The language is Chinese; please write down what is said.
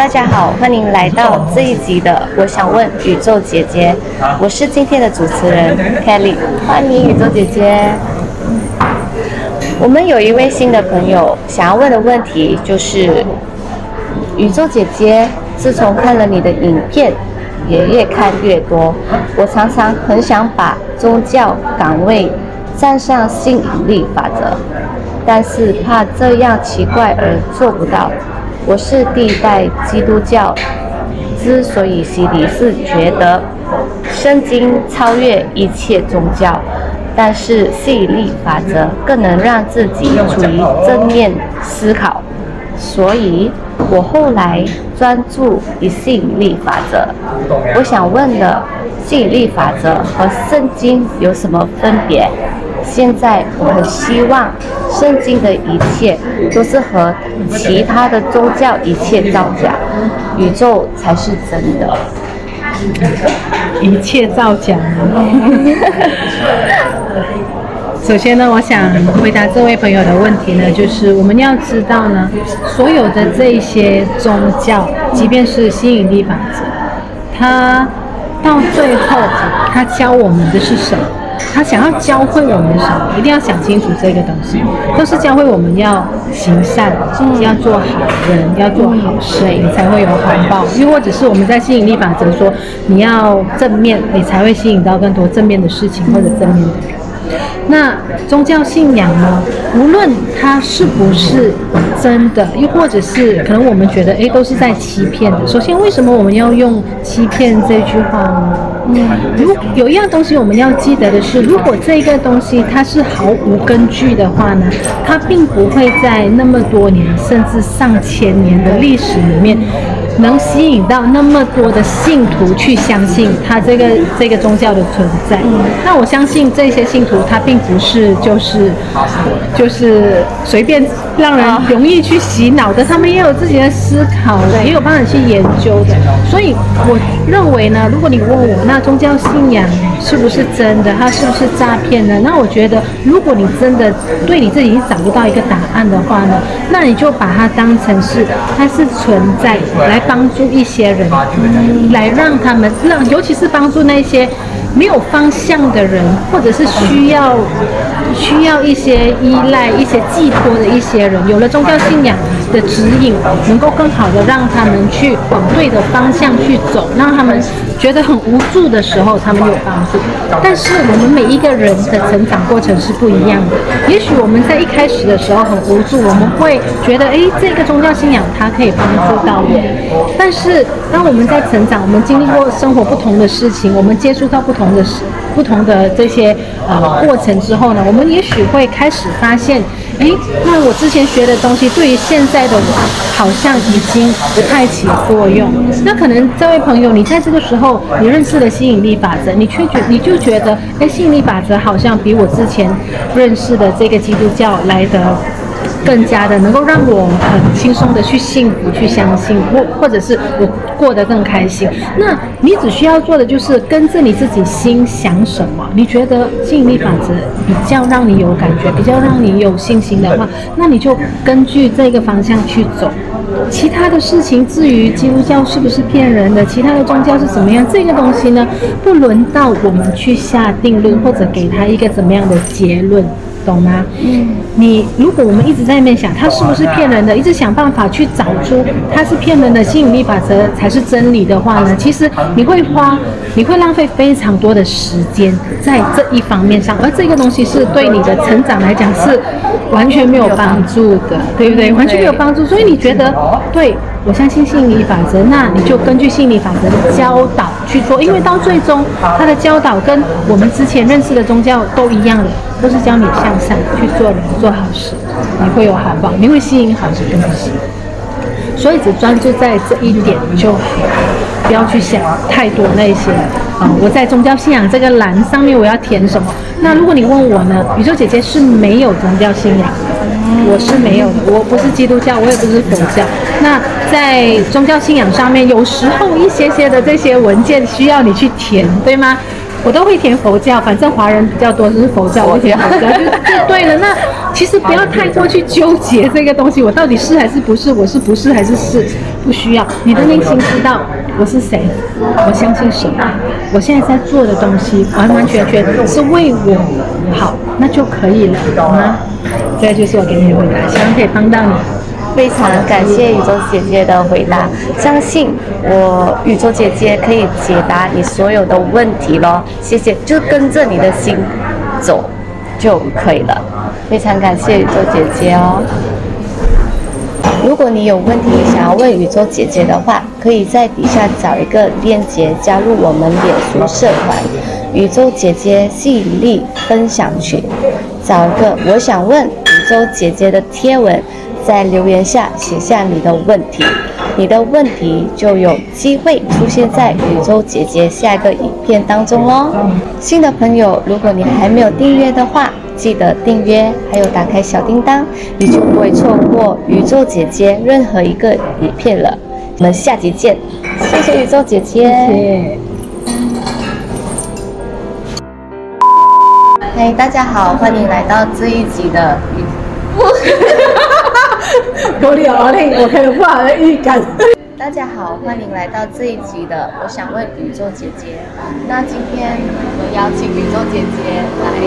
大家好，欢迎来到这一集的《我想问宇宙姐姐》，我是今天的主持人 Kelly，欢迎宇宙姐姐。我们有一位新的朋友想要问的问题就是：宇宙姐姐，自从看了你的影片，也越看越多，我常常很想把宗教岗位站上吸引力法则，但是怕这样奇怪而做不到。我是第一代基督教，之所以洗礼是觉得圣经超越一切宗教，但是吸引力法则更能让自己处于正面思考，所以我后来专注于吸引力法则。我想问的，吸引力法则和圣经有什么分别？现在我很希望，圣经的一切都是和其他的宗教一切造假，宇宙才是真的。一切造假。首先呢，我想回答这位朋友的问题呢，就是我们要知道呢，所有的这些宗教，即便是吸引力法则，它到最后，它教我们的是什么？他想要教会我们什么？一定要想清楚这个东西，都是教会我们要行善，要做好人，要做好事，你才会有好报。又或者是我们在吸引力法则说，你要正面，你才会吸引到更多正面的事情或者正面的人。那宗教信仰呢？无论它是不是真的，又或者是可能我们觉得，诶，都是在欺骗的。首先，为什么我们要用欺骗这句话呢？嗯，如有一样东西我们要记得的是，如果这个东西它是毫无根据的话呢，它并不会在那么多年甚至上千年的历史里面。能吸引到那么多的信徒去相信他这个这个宗教的存在，那我相信这些信徒他并不是就是就是随便让人容易去洗脑的，他们也有自己的思考的，也有办法去研究的。所以我认为呢，如果你问我那宗教信仰是不是真的，它是不是诈骗呢？那我觉得，如果你真的对你自己找不到一个答案的话呢，那你就把它当成是它是存在来。帮助一些人，来让他们让，尤其是帮助那些没有方向的人，或者是需要需要一些依赖、一些寄托的一些人，有了宗教信仰的指引，能够更好的让他们去往对的方向去走，让他们觉得很无助的时候，他们有帮助。但是我们每一个人的成长过程是不一样的。也许我们在一开始的时候很无助，我们会觉得，哎，这个宗教信仰它可以帮助到我。但是当我们在成长，我们经历过生活不同的事情，我们接触到不同的事。不同的这些呃过程之后呢，我们也许会开始发现，诶，那我之前学的东西对于现在的我好像已经不太起作用。那可能这位朋友，你在这个时候你认识了吸引力法则，你却觉你就觉得，诶，吸引力法则好像比我之前认识的这个基督教来得。更加的能够让我很轻松的去幸福，去相信，或或者是我过得更开心。那你只需要做的就是跟着你自己心想什么，你觉得吸引力法则比较让你有感觉，比较让你有信心的话，那你就根据这个方向去走。其他的事情，至于基督教是不是骗人的，其他的宗教是怎么样，这个东西呢，不轮到我们去下定论或者给他一个怎么样的结论。懂吗？嗯，你如果我们一直在那边想他是不是骗人的，一直想办法去找出他是骗人的，吸引力法则才是真理的话呢，其实你会花，你会浪费非常多的时间在这一方面上，而这个东西是对你的成长来讲是完全没有帮助的，对不对？完全没有帮助。所以你觉得，对，我相信吸引力法则，那你就根据吸引力法则的教导去做，因为到最终他的教导跟我们之前认识的宗教都一样的。都是教你向善去做人，做好事，你会有好报，你会吸引好的东西。所以只专注在这一点就好，不要去想太多那些啊、我在宗教信仰这个栏上面我要填什么？那如果你问我呢？宇宙姐姐是没有宗教信仰，我是没有的，我不是基督教，我也不是佛教。那在宗教信仰上面，有时候一些些的这些文件需要你去填，对吗？我都会填佛教，反正华人比较多，就是佛教，我填佛教就就对了。那其实不要太过去纠结这个东西，我到底是还是不是？我是不是还是是？不需要，你的内心知道我是谁，我相信什么，我现在在做的东西完完全全是为我好，那就可以了，懂吗？这就是我给你的回答，希望可以帮到你。非常感谢宇宙姐姐的回答，相信我宇宙姐姐可以解答你所有的问题咯。谢谢，就跟着你的心走就可以了。非常感谢宇宙姐姐哦。如果你有问题想要问宇宙姐姐的话，可以在底下找一个链接加入我们脸书社团“宇宙姐姐吸引力分享群”，找一个我想问宇宙姐姐的贴文。在留言下写下你的问题，你的问题就有机会出现在宇宙姐姐下一个影片当中哦。新的朋友，如果你还没有订阅的话，记得订阅，还有打开小叮当，你就不会错过宇宙姐姐任何一个影片了。我们下集见，谢谢宇宙姐姐。谢谢。嗨，大家好，欢迎来到这一集的。我有我很有不好的预感。大家好，欢迎来到这一集的。我想问宇宙姐姐，那今天我们邀请宇宙姐姐来？